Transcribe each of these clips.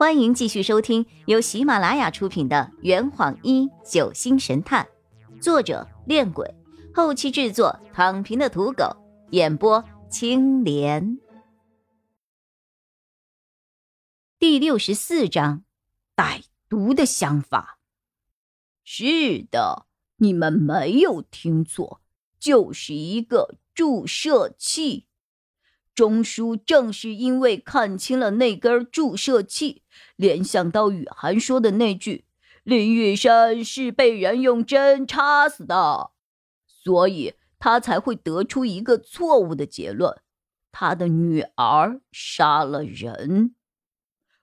欢迎继续收听由喜马拉雅出品的《圆谎一九星神探》，作者：恋鬼，后期制作：躺平的土狗，演播：青莲。第六十四章，歹毒的想法。是的，你们没有听错，就是一个注射器。钟叔正是因为看清了那根注射器，联想到雨涵说的那句“林雨山是被人用针插死的”，所以他才会得出一个错误的结论：他的女儿杀了人。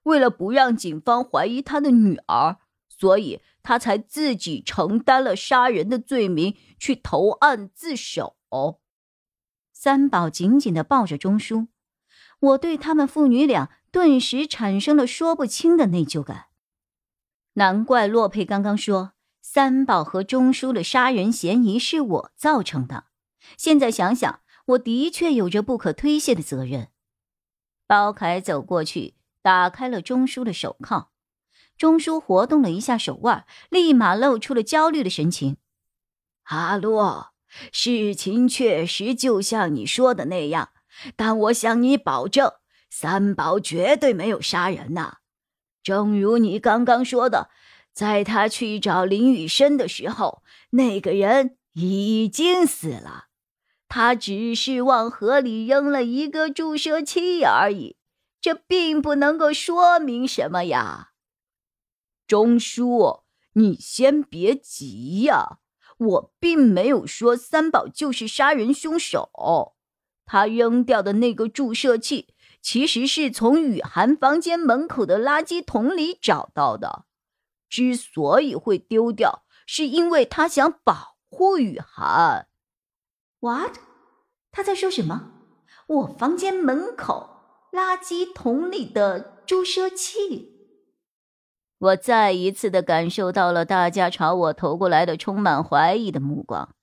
为了不让警方怀疑他的女儿，所以他才自己承担了杀人的罪名，去投案自首。三宝紧紧的抱着钟书，我对他们父女俩顿时产生了说不清的内疚感。难怪洛佩刚刚说三宝和钟书的杀人嫌疑是我造成的。现在想想，我的确有着不可推卸的责任。包凯走过去，打开了钟书的手铐。钟书活动了一下手腕，立马露出了焦虑的神情。阿洛。事情确实就像你说的那样，但我向你保证，三宝绝对没有杀人呐。正如你刚刚说的，在他去找林雨生的时候，那个人已经死了，他只是往河里扔了一个注射器而已，这并不能够说明什么呀。钟叔，你先别急呀。我并没有说三宝就是杀人凶手，他扔掉的那个注射器其实是从雨涵房间门口的垃圾桶里找到的。之所以会丢掉，是因为他想保护雨涵。What？他在说什么？我房间门口垃圾桶里的注射器？我再一次的感受到了大家朝我投过来的充满怀疑的目光。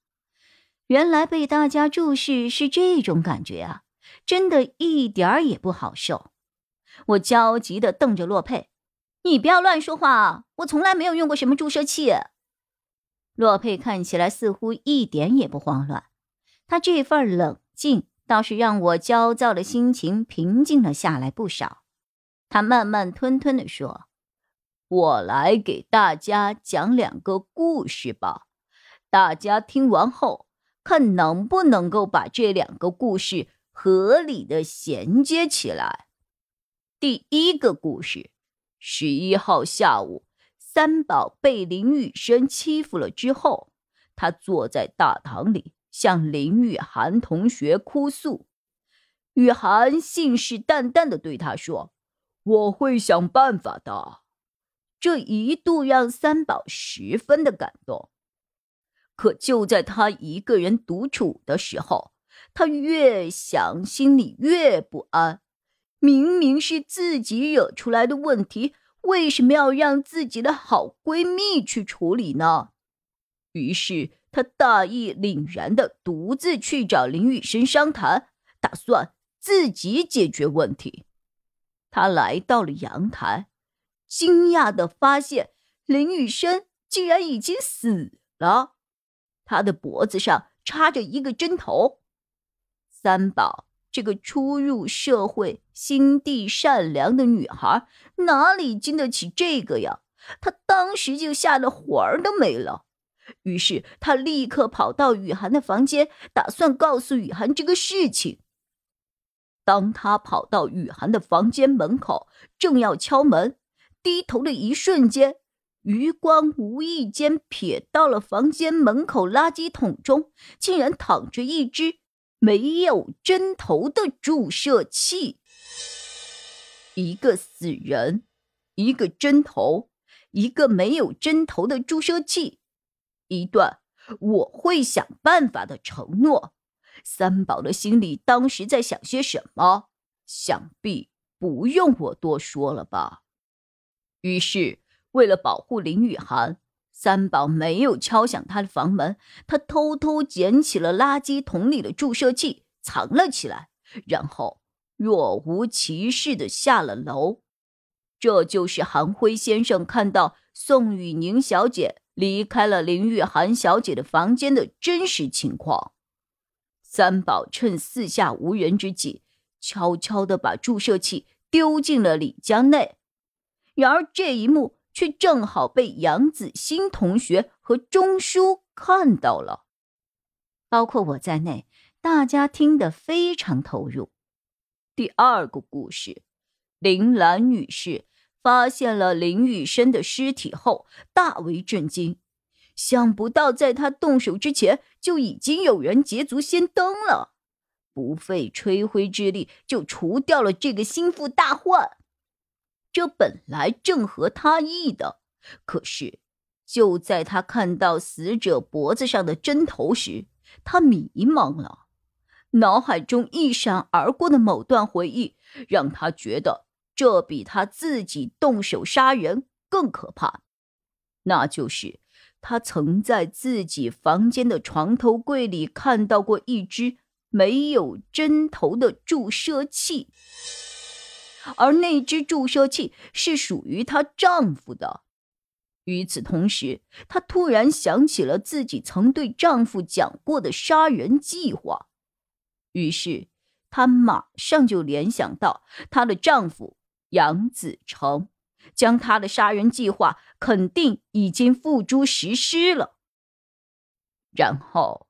原来被大家注视是这种感觉啊，真的一点儿也不好受。我焦急的瞪着洛佩：“你不要乱说话啊！我从来没有用过什么注射器。”洛佩看起来似乎一点也不慌乱，他这份冷静倒是让我焦躁的心情平静了下来不少。他慢慢吞吞的说。我来给大家讲两个故事吧，大家听完后看能不能够把这两个故事合理的衔接起来。第一个故事，十一号下午，三宝被林雨生欺负了之后，他坐在大堂里向林雨涵同学哭诉，雨涵信誓旦旦的对他说：“我会想办法的。”这一度让三宝十分的感动，可就在他一个人独处的时候，他越想心里越不安。明明是自己惹出来的问题，为什么要让自己的好闺蜜去处理呢？于是他大义凛然的独自去找林雨生商谈，打算自己解决问题。他来到了阳台。惊讶的发现，林雨生竟然已经死了，他的脖子上插着一个针头。三宝这个初入社会、心地善良的女孩，哪里经得起这个呀？她当时就吓得魂儿都没了。于是她立刻跑到雨涵的房间，打算告诉雨涵这个事情。当他跑到雨涵的房间门口，正要敲门。低头的一瞬间，余光无意间瞥到了房间门口垃圾桶中，竟然躺着一只没有针头的注射器。一个死人，一个针头，一个没有针头的注射器，一段我会想办法的承诺。三宝的心里当时在想些什么？想必不用我多说了吧。于是，为了保护林雨涵，三宝没有敲响他的房门。他偷偷捡起了垃圾桶里的注射器，藏了起来，然后若无其事的下了楼。这就是韩辉先生看到宋雨宁小姐离开了林雨涵小姐的房间的真实情况。三宝趁四下无人之际，悄悄地把注射器丢进了李家内。然而这一幕却正好被杨子欣同学和钟书看到了，包括我在内，大家听得非常投入。第二个故事，林兰女士发现了林雨生的尸体后，大为震惊。想不到，在她动手之前，就已经有人捷足先登了，不费吹灰之力就除掉了这个心腹大患。这本来正合他意的，可是就在他看到死者脖子上的针头时，他迷茫了。脑海中一闪而过的某段回忆，让他觉得这比他自己动手杀人更可怕。那就是他曾在自己房间的床头柜里看到过一只没有针头的注射器，而那只注射器是属于她丈夫的。与此同时，她突然想起了自己曾对丈夫讲过的杀人计划。于是，她马上就联想到她的丈夫杨子成，将她的杀人计划肯定已经付诸实施了。然后，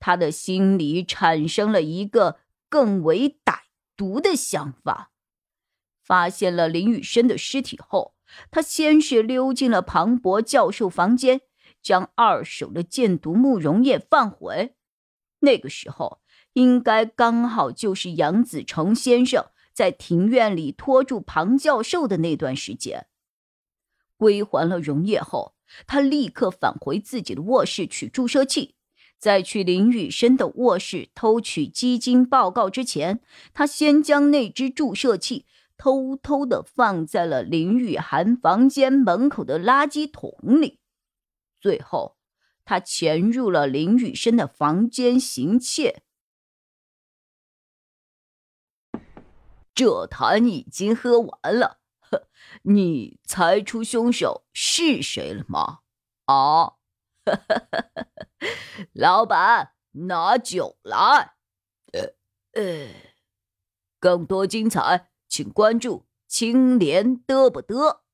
她的心里产生了一个更为歹毒的想法：发现了林雨生的尸体后，他先是溜进了庞博教授房间，将二手的箭毒慕容液放回。那个时候。应该刚好就是杨子成先生在庭院里拖住庞教授的那段时间。归还了溶液后，他立刻返回自己的卧室取注射器。在去林雨生的卧室偷取基金报告之前，他先将那只注射器偷偷的放在了林雨涵房间门口的垃圾桶里。最后，他潜入了林雨生的房间行窃。这坛已经喝完了，呵，你猜出凶手是谁了吗？啊，老板，拿酒来。呃呃，更多精彩，请关注青莲嘚不嘚。